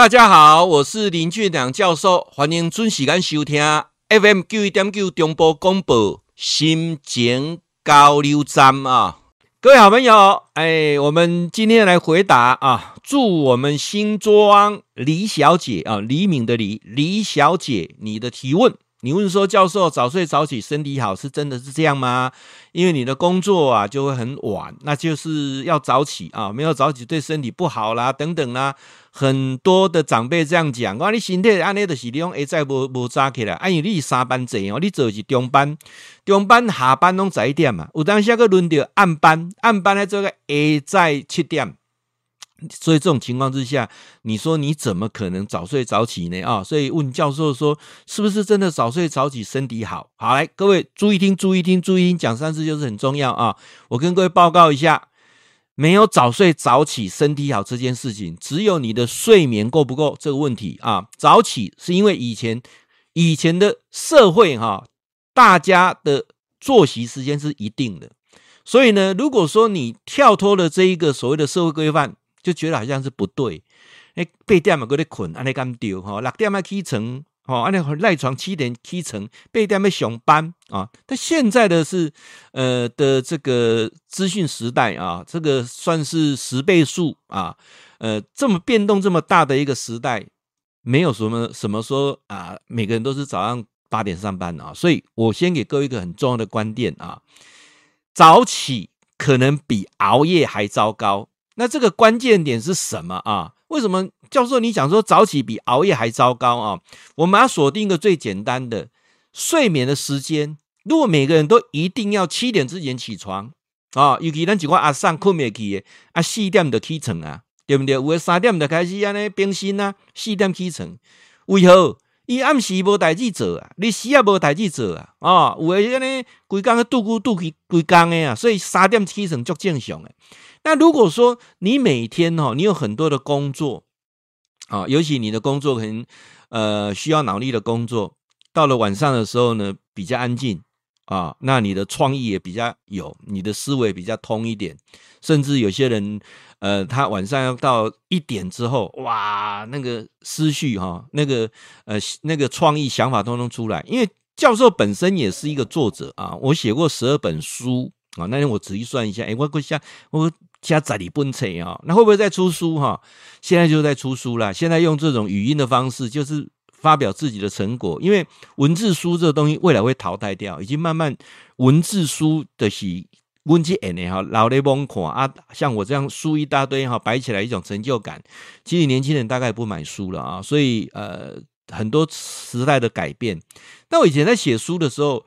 大家好，我是林俊良教授，欢迎准时间收听 FM 九一点九中波广播心情交流站啊！各位好朋友，哎，我们今天来回答啊，祝我们新庄李小姐啊，李敏的李，李小姐，你的提问。你问说，教授早睡早起身体好是真的是这样吗？因为你的工作啊就会很晚，那就是要早起啊，没有早起对身体不好啦，等等啦。很多的长辈这样讲，我你身体安尼就是你用一再无无早起来，哎，因为你三班制哦，你做是中班，中班下班拢十一点嘛，有当时个轮到暗班，暗班来做个下再七点。所以这种情况之下，你说你怎么可能早睡早起呢？啊，所以问教授说，是不是真的早睡早起身体好？好，来各位注意听，注意听，注意听，讲三次就是很重要啊！我跟各位报告一下，没有早睡早起身体好这件事情，只有你的睡眠够不够这个问题啊。早起是因为以前以前的社会哈，大家的作息时间是一定的，所以呢，如果说你跳脱了这一个所谓的社会规范，就觉得好像是不对，哎，八点嘛，搁咧困，安尼敢对吼？六点要起床，吼，安尼赖床七点起床，八点要上班啊。但现在的是，呃的这个资讯时代啊，这个算是十倍数啊，呃，这么变动这么大的一个时代，没有什么什么说啊，每个人都是早上八点上班啊。所以我先给各位一个很重要的观点啊，早起可能比熬夜还糟糕。那这个关键点是什么啊？为什么教授你讲说早起比熬夜还糟糕啊？我们要锁定一个最简单的睡眠的时间。如果每个人都一定要七点之前起床啊，尤其咱几个阿上困没起的啊，四点就起床啊，对不对？有的三点就开始安尼冰心啊，四点起床，为何？伊暗时无代志做啊，你时也无代志做啊，哦，有的安尼规工度过度去规工的啊，所以三点起床足正常诶。那如果说你每天哈，你有很多的工作啊，尤其你的工作可能呃需要脑力的工作，到了晚上的时候呢，比较安静啊，那你的创意也比较有，你的思维比较通一点，甚至有些人呃，他晚上要到一点之后，哇，那个思绪哈，那个呃那个创意想法通通出来，因为教授本身也是一个作者啊，我写过十二本书啊，那天我仔细算一下，哎，我过下我。加在你不扯啊，那会不会再出书哈？现在就在出书了。现在用这种语音的方式，就是发表自己的成果。因为文字书这个东西未来会淘汰掉，已经慢慢文字书的是温级 N 哈，老雷崩垮啊。像我这样书一大堆哈，摆起来一种成就感。其实年轻人大概不买书了啊，所以呃，很多时代的改变。但我以前在写书的时候。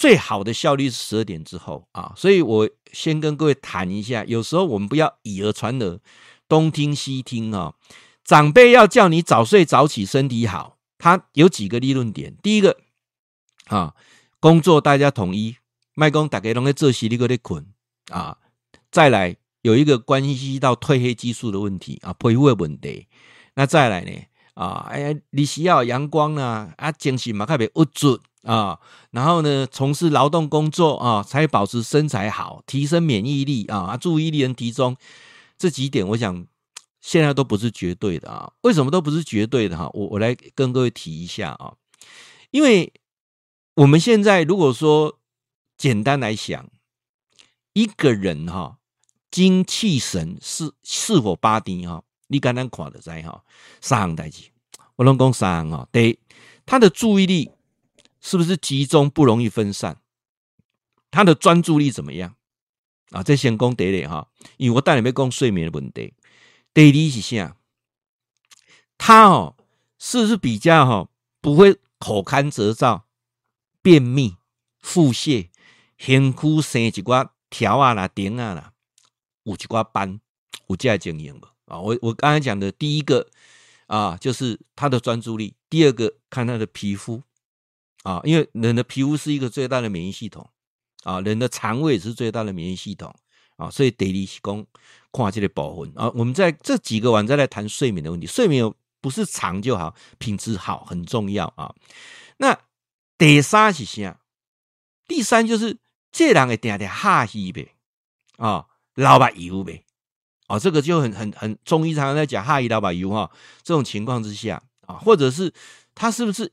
最好的效率是十二点之后啊，所以我先跟各位谈一下。有时候我们不要以讹传讹，东听西听啊。长辈要叫你早睡早起，身体好，他有几个立论点。第一个啊，工作大家统一，麦工大家拢在做事，你个在困啊。再来有一个关系到褪黑激素的问题啊，皮肤的问题。那再来呢啊，哎呀，你需要阳光啊，啊，精神嘛特别郁卒。啊，然后呢，从事劳动工作啊，才保持身材好，提升免疫力啊，注意力能集中，这几点我想现在都不是绝对的啊。为什么都不是绝对的哈？我我来跟各位提一下啊，因为我们现在如果说简单来想，一个人哈精气神是是否八丁哈，你刚刚看的在哈，三行代志，我拢讲三行哈，第一，他的注意力。是不是集中不容易分散？他的专注力怎么样啊？这先讲第一哈，因为我带你们讲睡眠的问题。第二是啥？他哦，是不是比较哈不会口干舌燥、便秘、腹泻、胸腔生一寡条啊啦、顶啊啦，有一寡斑，有这经验不？啊，我我刚才讲的第一个啊，就是他的专注力；第二个看他的皮肤。啊，因为人的皮肤是一个最大的免疫系统，啊，人的肠胃是最大的免疫系统，啊，所以得力是讲跨界的保护啊。我们在这几个晚再来谈睡眠的问题，睡眠不是长就好，品质好很重要啊。那第三是啥？第三就是这人会定定哈气呗，啊，老把油呗，啊，这个就很很很中医常常在讲哈伊老把油哈，这种情况之下啊，或者是他是不是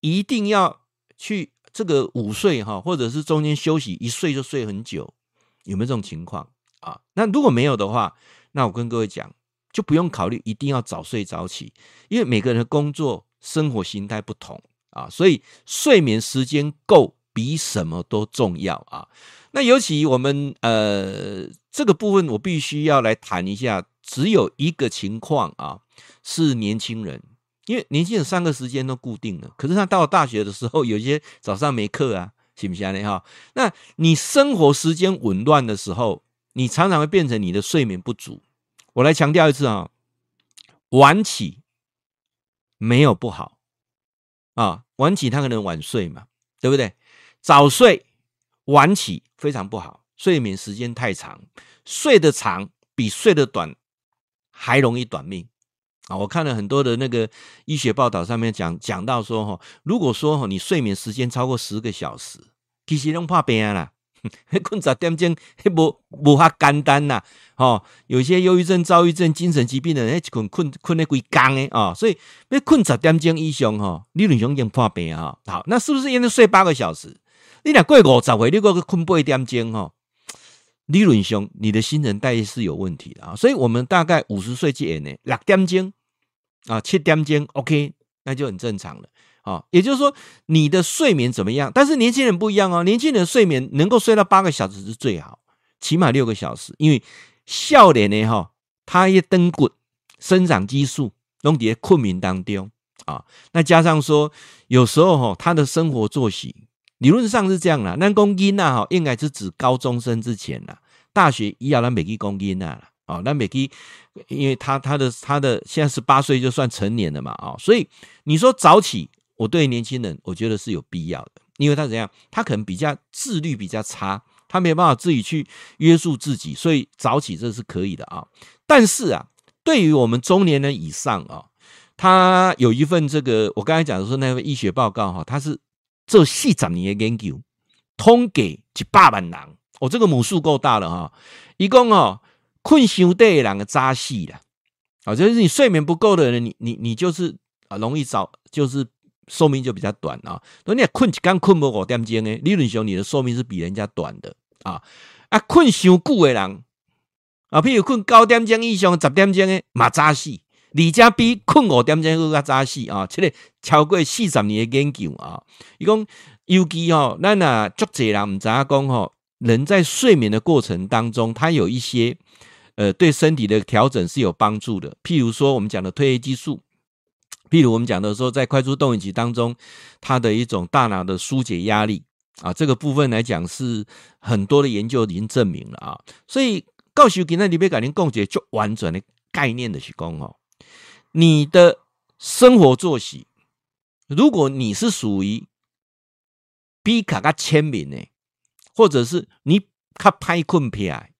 一定要去这个午睡哈，或者是中间休息一睡就睡很久，有没有这种情况啊？那如果没有的话，那我跟各位讲，就不用考虑一定要早睡早起，因为每个人的工作生活形态不同啊，所以睡眠时间够比什么都重要啊。那尤其我们呃这个部分，我必须要来谈一下。只有一个情况啊，是年轻人，因为年轻人上课时间都固定了。可是他到了大学的时候，有些早上没课啊，行不行呢？哈，那你生活时间紊乱的时候，你常常会变成你的睡眠不足。我来强调一次啊，晚起没有不好啊，晚起他可能晚睡嘛，对不对？早睡。晚起非常不好，睡眠时间太长，睡得长比睡得短还容易短命啊！我看了很多的那个医学报道，上面讲讲到说哈，如果说哈你睡眠时间超过十个小时，其实拢怕病啦，困十点钟，无无哈简单呐！哦，有些忧郁症、躁郁症、精神疾病的人，一困困困了规工诶啊！所以要困十点钟以上哈，理论上已经怕病啊！好，那是不是应该睡八个小时？你俩过五十岁，你个困八点钟哈，理论上你的新陈代谢是有问题的啊，所以我们大概五十岁之前呢，六点钟啊，七点钟，OK，那就很正常了啊。也就是说，你的睡眠怎么样？但是年轻人不一样哦，年轻人睡眠能够睡到八个小时是最好，起码六个小时，因为笑脸呢哈，他一登滚，生长激素弄在困眠当中啊，那加上说有时候哈，他的生活作息。理论上是这样啦，那公斤呐哈，应该是指高中生之前啦，大学医药那每个公斤呐啦，哦，那每个，因为他他的他的现在十八岁就算成年了嘛，哦，所以你说早起，我对年轻人我觉得是有必要的，因为他怎样，他可能比较自律比较差，他没有办法自己去约束自己，所以早起这是可以的啊。但是啊，对于我们中年人以上啊，他有一份这个我刚才讲的说那份医学报告哈，他是。做四十年的研究，统计一百万人，哦，这个母数够大了哈。一共哦，困伤短的人个早死啦，啊，就是你睡眠不够的人，你你你就是啊，容易早，就是寿命就比较短啊。那你困一刚困不五点钟诶，理论上你的寿命是比人家短的啊。啊，困伤久的人啊，譬如困九点钟以上、十点钟的，嘛早死。而且比困五点钟更加早死啊！这个超过四十年的研究啊，伊讲尤其吼，咱啊足侪人毋知影讲吼，人在睡眠的过程当中，他有一些呃对身体的调整是有帮助的。譬如说，我们讲的褪黑激素，譬如我们讲的说，在快速动眼期当中，它的一种大脑的疏解压力啊，这个部分来讲是很多的研究已经证明了啊。所以，告诉今天你别改天共解就完整的概念的去讲哦。你的生活作息，如果你是属于比较浅眠的，或者是你卡拍困起来，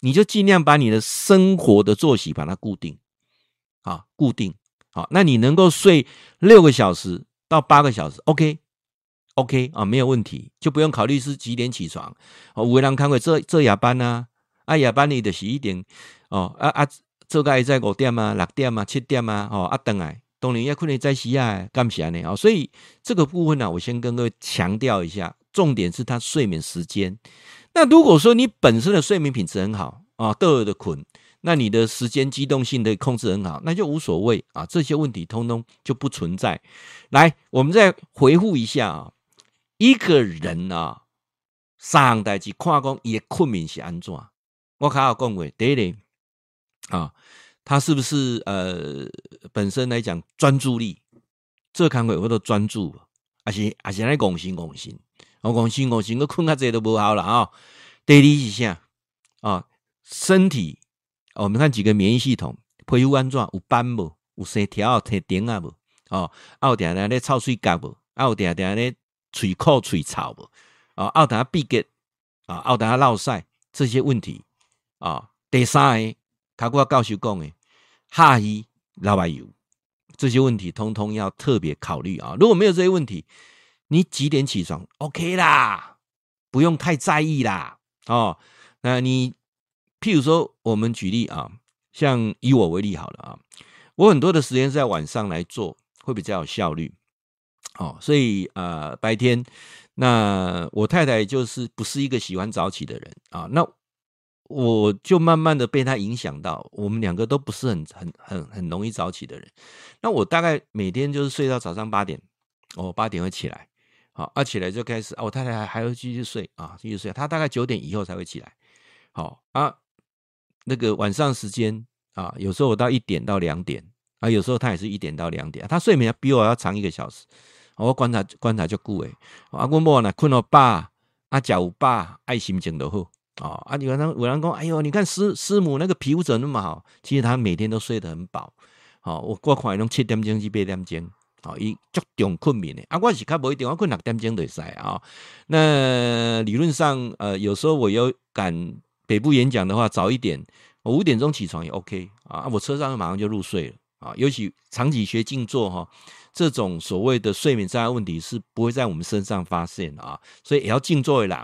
你就尽量把你的生活的作息把它固定，啊，固定，好，那你能够睡六个小时到八个小时，OK，OK 啊，没有问题，就不用考虑是几点起床。哦，有的人看过做做夜班啊，啊夜班你的十一点，哦啊啊。做个在五点啊、六点啊、七点啊，哦啊，等来当然也可能在西啊，干啥呢？哦，所以这个部分呢、啊，我先跟各位强调一下，重点是他睡眠时间。那如果说你本身的睡眠品质很好啊，都有的困，那你的时间机动性的控制很好，那就无所谓啊，这些问题通通就不存在。来，我们再回顾一下啊，一个人啊，三代志看讲伊的困眠是安怎？我刚刚讲过，第一点。啊，他是不是呃本身来讲专注力，这看会有多专注，而且而且来讲心讲心，我讲心讲心，我困啊这都不好了啊。第二是啥啊，身体，我们看几个免疫系统，皮肤安怎有斑不？有线条铁钉啊不？哦，奥点点咧臭水干不？奥点点咧嘴口嘴臭不？啊，奥点闭结啊，奥点落晒这些问题啊。第三。他过要告诉讲诶，哈伊老板有这些问题，通通要特别考虑啊！如果没有这些问题，你几点起床？OK 啦，不用太在意啦。哦，那你譬如说，我们举例啊，像以我为例好了啊，我很多的时间是在晚上来做，会比较有效率。哦，所以呃，白天那我太太就是不是一个喜欢早起的人啊，那我就慢慢的被他影响到，我们两个都不是很很很很容易早起的人。那我大概每天就是睡到早上八点，哦，八点会起来，好，啊起来就开始，啊，我太太还还会继续睡啊，继续睡，她大概九点以后才会起来，好啊，那个晚上时间啊，有时候我到一点到两点啊，有时候她也是一点到两点，她睡眠比我要长一个小时。我观察观察就久诶，啊，我某呢困了饱，啊，脚有饱，爱心情都好啊。啊，有人有人讲，哎呦，你看师师母那个皮肤怎么那么好？其实他每天都睡得很饱。好，我过看伊拢七点钟至八点钟，好，伊足重困眠的。啊，我是较无一定，我困六点钟就会使啊。那理论上，呃，有时候我要赶北部演讲的话，早一点，我五点钟起床也 OK 啊。我车上马上就入睡了啊。尤其长期学静坐哈。这种所谓的睡眠障碍问题是不会在我们身上发现啊，所以也要静坐的人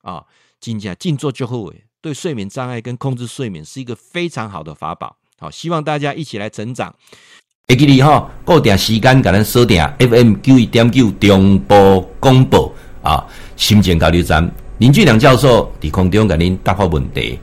啊，静下静坐就会对睡眠障碍跟控制睡眠是一个非常好的法宝。好，希望大家一起来成长。会记得哈，固定时间给咱锁定 FM 九一点九中波广播啊，心情交流站林俊良教授在空中给您答复问题。